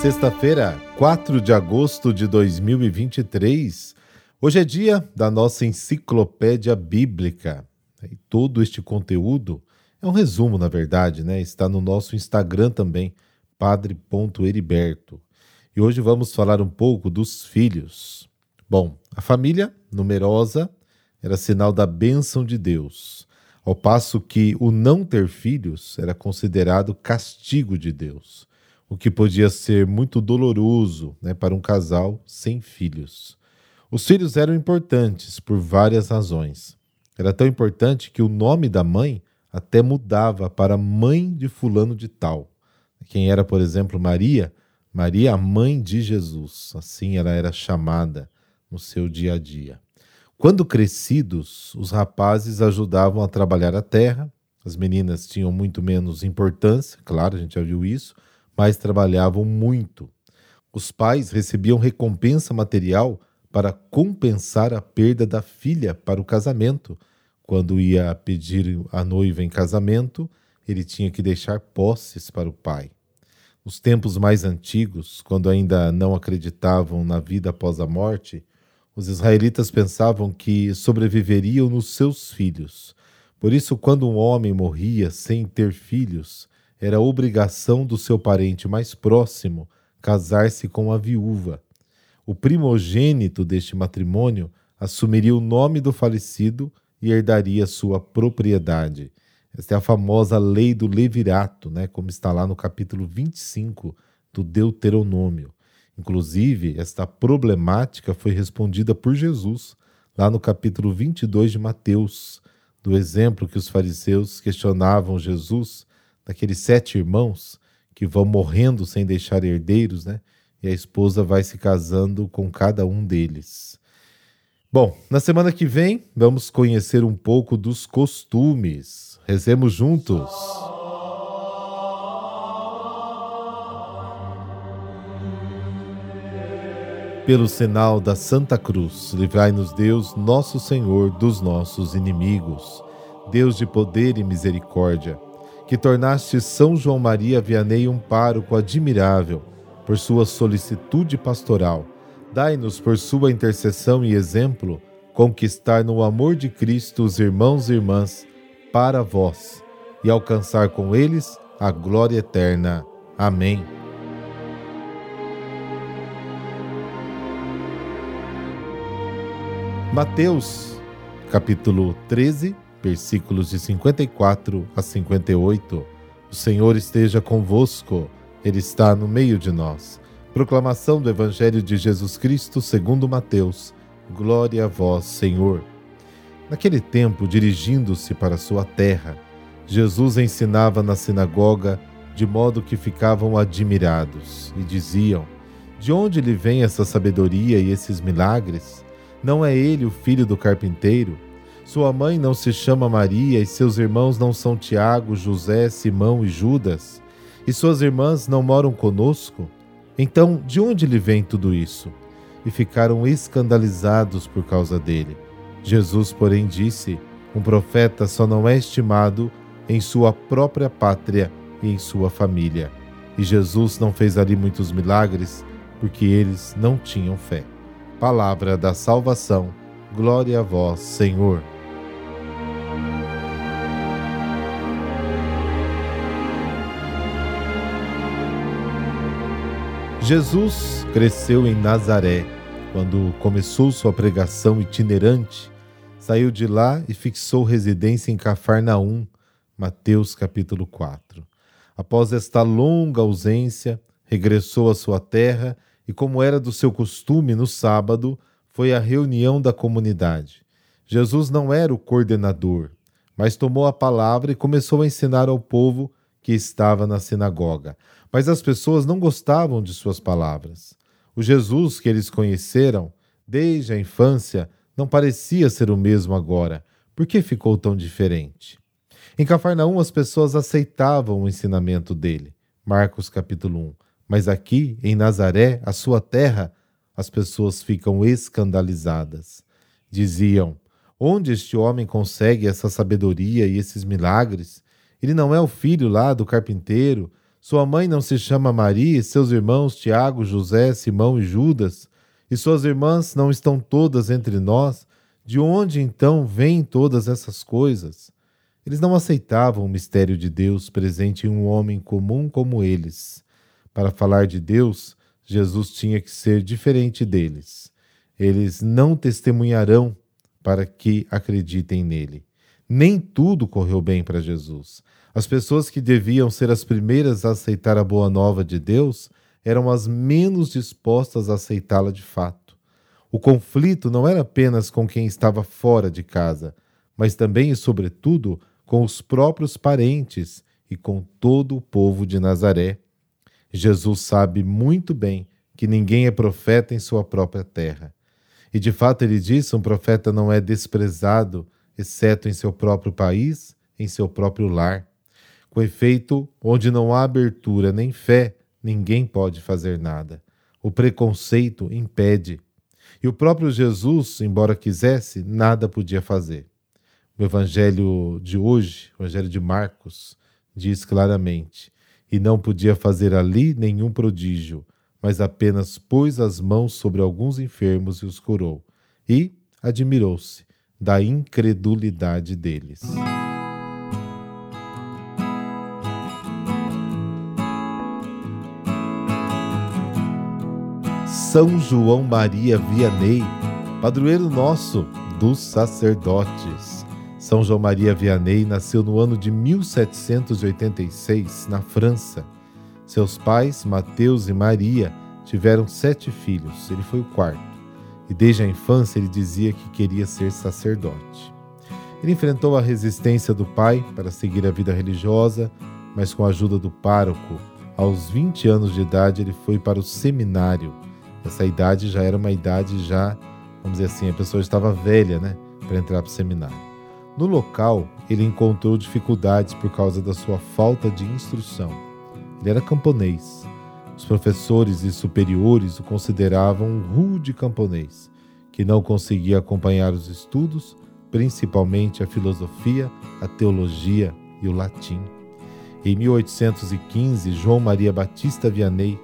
Sexta-feira, 4 de agosto de 2023. Hoje é dia da nossa enciclopédia bíblica. E todo este conteúdo é um resumo, na verdade, né? Está no nosso Instagram também, padre.heriberto. E hoje vamos falar um pouco dos filhos. Bom, a família numerosa era sinal da bênção de Deus, ao passo que o não ter filhos era considerado castigo de Deus o que podia ser muito doloroso né, para um casal sem filhos. Os filhos eram importantes por várias razões. Era tão importante que o nome da mãe até mudava para mãe de fulano de tal. Quem era, por exemplo, Maria, Maria, a mãe de Jesus. Assim ela era chamada no seu dia a dia. Quando crescidos, os rapazes ajudavam a trabalhar a terra, as meninas tinham muito menos importância, claro, a gente já viu isso, mas trabalhavam muito. Os pais recebiam recompensa material para compensar a perda da filha para o casamento. Quando ia pedir a noiva em casamento, ele tinha que deixar posses para o pai. Nos tempos mais antigos, quando ainda não acreditavam na vida após a morte, os israelitas pensavam que sobreviveriam nos seus filhos. Por isso, quando um homem morria sem ter filhos, era obrigação do seu parente mais próximo casar-se com a viúva. O primogênito deste matrimônio assumiria o nome do falecido e herdaria sua propriedade. Esta é a famosa lei do levirato, né, como está lá no capítulo 25 do Deuteronômio. Inclusive, esta problemática foi respondida por Jesus lá no capítulo 22 de Mateus, do exemplo que os fariseus questionavam Jesus daqueles sete irmãos que vão morrendo sem deixar herdeiros, né? E a esposa vai se casando com cada um deles. Bom, na semana que vem vamos conhecer um pouco dos costumes. Rezemos juntos. Pelo sinal da Santa Cruz, livrai-nos Deus, nosso Senhor, dos nossos inimigos. Deus de poder e misericórdia que tornaste São João Maria Vianney um pároco admirável por sua solicitude pastoral. Dai-nos, por sua intercessão e exemplo, conquistar no amor de Cristo os irmãos e irmãs para vós e alcançar com eles a glória eterna. Amém. Mateus, capítulo 13, versículos de 54 a 58. O Senhor esteja convosco, Ele está no meio de nós. Proclamação do Evangelho de Jesus Cristo segundo Mateus. Glória a vós, Senhor. Naquele tempo, dirigindo-se para sua terra, Jesus ensinava na sinagoga de modo que ficavam admirados e diziam: De onde lhe vem essa sabedoria e esses milagres? Não é ele o filho do carpinteiro? Sua mãe não se chama Maria e seus irmãos não são Tiago, José, Simão e Judas? E suas irmãs não moram conosco? Então, de onde lhe vem tudo isso? E ficaram escandalizados por causa dele. Jesus, porém, disse: Um profeta só não é estimado em sua própria pátria e em sua família. E Jesus não fez ali muitos milagres porque eles não tinham fé. Palavra da salvação. Glória a vós, Senhor. Jesus cresceu em Nazaré. Quando começou sua pregação itinerante, saiu de lá e fixou residência em Cafarnaum, Mateus capítulo 4. Após esta longa ausência, regressou à sua terra e, como era do seu costume no sábado, foi à reunião da comunidade. Jesus não era o coordenador, mas tomou a palavra e começou a ensinar ao povo que estava na sinagoga. Mas as pessoas não gostavam de suas palavras. O Jesus que eles conheceram desde a infância não parecia ser o mesmo agora. Por que ficou tão diferente? Em Cafarnaum, as pessoas aceitavam o ensinamento dele. Marcos capítulo 1. Mas aqui, em Nazaré, a sua terra, as pessoas ficam escandalizadas. Diziam: Onde este homem consegue essa sabedoria e esses milagres? Ele não é o filho lá do carpinteiro? Sua mãe não se chama Maria e seus irmãos Tiago, José, Simão e Judas? E suas irmãs não estão todas entre nós? De onde então vêm todas essas coisas? Eles não aceitavam o mistério de Deus presente em um homem comum como eles. Para falar de Deus, Jesus tinha que ser diferente deles. Eles não testemunharão para que acreditem nele. Nem tudo correu bem para Jesus. As pessoas que deviam ser as primeiras a aceitar a boa nova de Deus eram as menos dispostas a aceitá-la de fato. O conflito não era apenas com quem estava fora de casa, mas também e sobretudo com os próprios parentes e com todo o povo de Nazaré. Jesus sabe muito bem que ninguém é profeta em sua própria terra. E de fato ele disse: um profeta não é desprezado, exceto em seu próprio país, em seu próprio lar. Com efeito, onde não há abertura nem fé, ninguém pode fazer nada. O preconceito impede. E o próprio Jesus, embora quisesse, nada podia fazer. O evangelho de hoje, o evangelho de Marcos, diz claramente: E não podia fazer ali nenhum prodígio, mas apenas pôs as mãos sobre alguns enfermos e os curou. E admirou-se da incredulidade deles. São João Maria Vianney, padroeiro nosso dos sacerdotes. São João Maria Vianney nasceu no ano de 1786, na França. Seus pais, Mateus e Maria, tiveram sete filhos, ele foi o quarto. E desde a infância ele dizia que queria ser sacerdote. Ele enfrentou a resistência do pai para seguir a vida religiosa, mas com a ajuda do pároco, aos 20 anos de idade ele foi para o seminário essa idade já era uma idade já, vamos dizer assim, a pessoa estava velha, né, para entrar para o seminário. No local, ele encontrou dificuldades por causa da sua falta de instrução. Ele era camponês. Os professores e superiores o consideravam um rude camponês, que não conseguia acompanhar os estudos, principalmente a filosofia, a teologia e o latim. Em 1815, João Maria Batista Vianney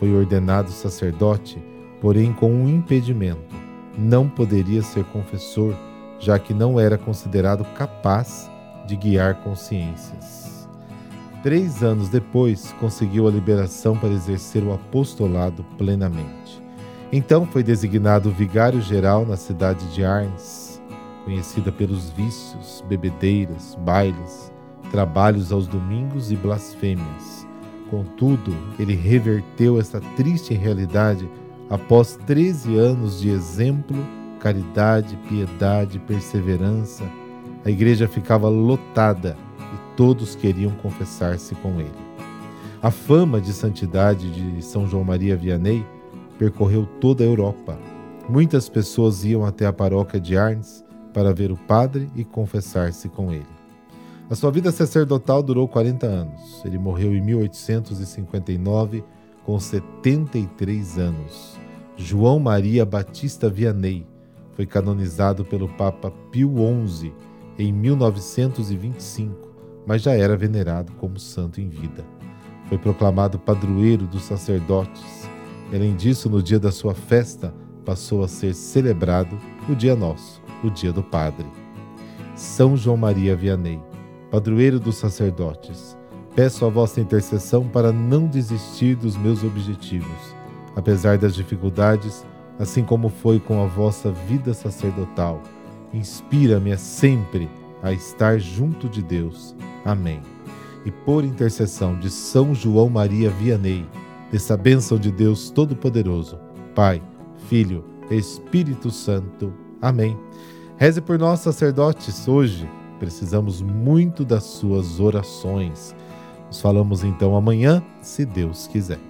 foi ordenado sacerdote, porém com um impedimento: não poderia ser confessor, já que não era considerado capaz de guiar consciências. Três anos depois, conseguiu a liberação para exercer o apostolado plenamente. Então foi designado vigário-geral na cidade de Arns, conhecida pelos vícios, bebedeiras, bailes, trabalhos aos domingos e blasfêmias Contudo, ele reverteu essa triste realidade após 13 anos de exemplo, caridade, piedade, perseverança. A igreja ficava lotada e todos queriam confessar-se com ele. A fama de santidade de São João Maria Vianney percorreu toda a Europa. Muitas pessoas iam até a paróquia de Arnes para ver o padre e confessar-se com ele. A sua vida sacerdotal durou 40 anos. Ele morreu em 1859, com 73 anos. João Maria Batista Vianney foi canonizado pelo Papa Pio XI em 1925, mas já era venerado como santo em vida. Foi proclamado padroeiro dos sacerdotes. Além disso, no dia da sua festa, passou a ser celebrado o dia nosso, o dia do Padre. São João Maria Vianney padroeiro dos sacerdotes, peço a vossa intercessão para não desistir dos meus objetivos, apesar das dificuldades, assim como foi com a vossa vida sacerdotal. Inspira-me sempre a estar junto de Deus. Amém. E por intercessão de São João Maria Vianney, dessa bênção de Deus Todo-Poderoso, Pai, Filho, Espírito Santo. Amém. Reze por nós, sacerdotes, hoje Precisamos muito das suas orações. Nos falamos então amanhã, se Deus quiser.